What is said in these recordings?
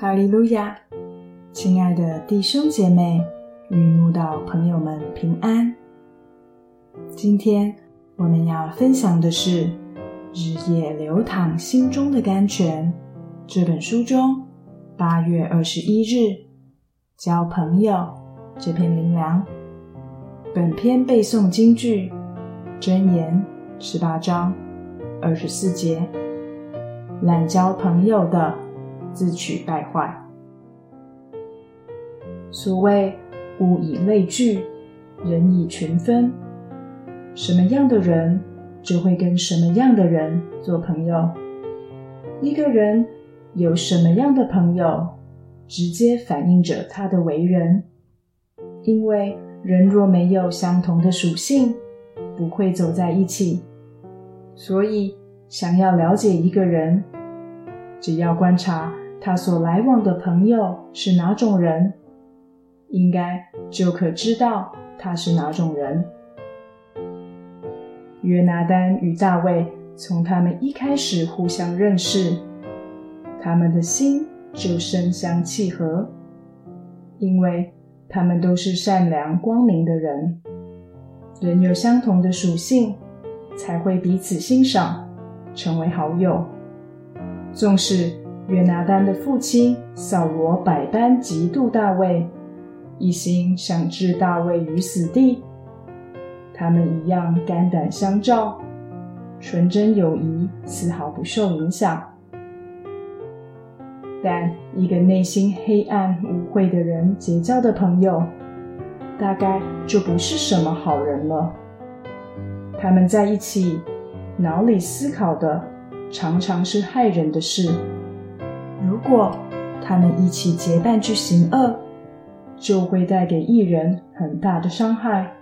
哈利路亚！亲爱的弟兄姐妹与慕道朋友们平安。今天我们要分享的是《日夜流淌心中的甘泉》这本书中八月二十一日交朋友这篇灵粮。本篇背诵京剧箴言十八章二十四节：滥交朋友的。自取败坏。所谓物以类聚，人以群分。什么样的人就会跟什么样的人做朋友。一个人有什么样的朋友，直接反映着他的为人。因为人若没有相同的属性，不会走在一起。所以，想要了解一个人，只要观察。他所来往的朋友是哪种人，应该就可知道他是哪种人。约拿丹与大卫从他们一开始互相认识，他们的心就深相契合，因为他们都是善良光明的人，人有相同的属性，才会彼此欣赏，成为好友。纵使。约拿丹的父亲扫罗百般嫉妒大卫，一心想置大卫于死地。他们一样肝胆相照，纯真友谊丝毫不受影响。但一个内心黑暗污秽的人结交的朋友，大概就不是什么好人了。他们在一起，脑里思考的常常是害人的事。如果他们一起结伴去行恶，就会带给一人很大的伤害，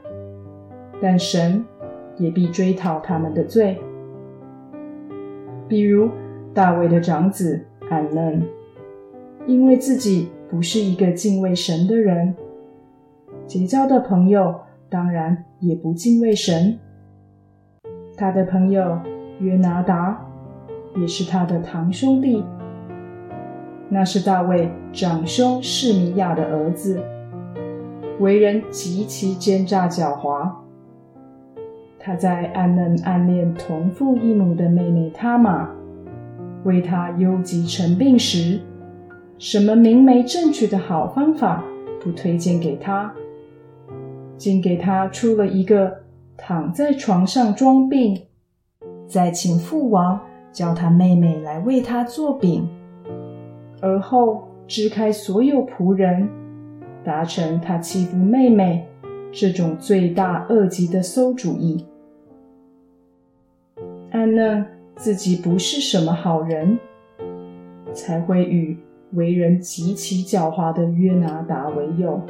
但神也必追讨他们的罪。比如大卫的长子安嫩，因为自己不是一个敬畏神的人，结交的朋友当然也不敬畏神。他的朋友约拿达也是他的堂兄弟。那是大卫长兄示米亚的儿子，为人极其奸诈狡猾。他在暗嫩暗恋同父异母的妹妹他玛，为他忧急成病时，什么明媒正娶的好方法不推荐给他，竟给他出了一个躺在床上装病，再请父王叫他妹妹来为他做饼。而后支开所有仆人，达成他欺负妹妹这种罪大恶极的馊主意。安娜自己不是什么好人，才会与为人极其狡猾的约拿达为友。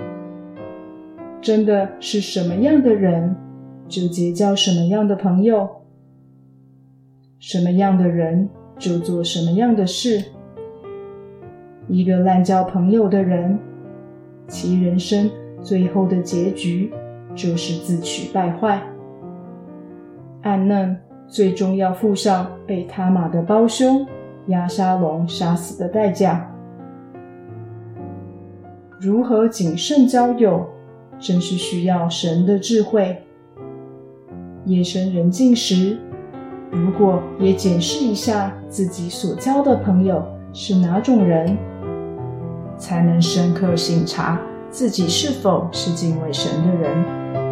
真的是什么样的人，就结交什么样的朋友；什么样的人，就做什么样的事。一个滥交朋友的人，其人生最后的结局就是自取败坏。暗嫩最终要付上被他玛的胞兄亚沙龙杀死的代价。如何谨慎交友，真是需要神的智慧。夜深人静时，如果也检视一下自己所交的朋友是哪种人。才能深刻省察自己是否是敬畏神的人。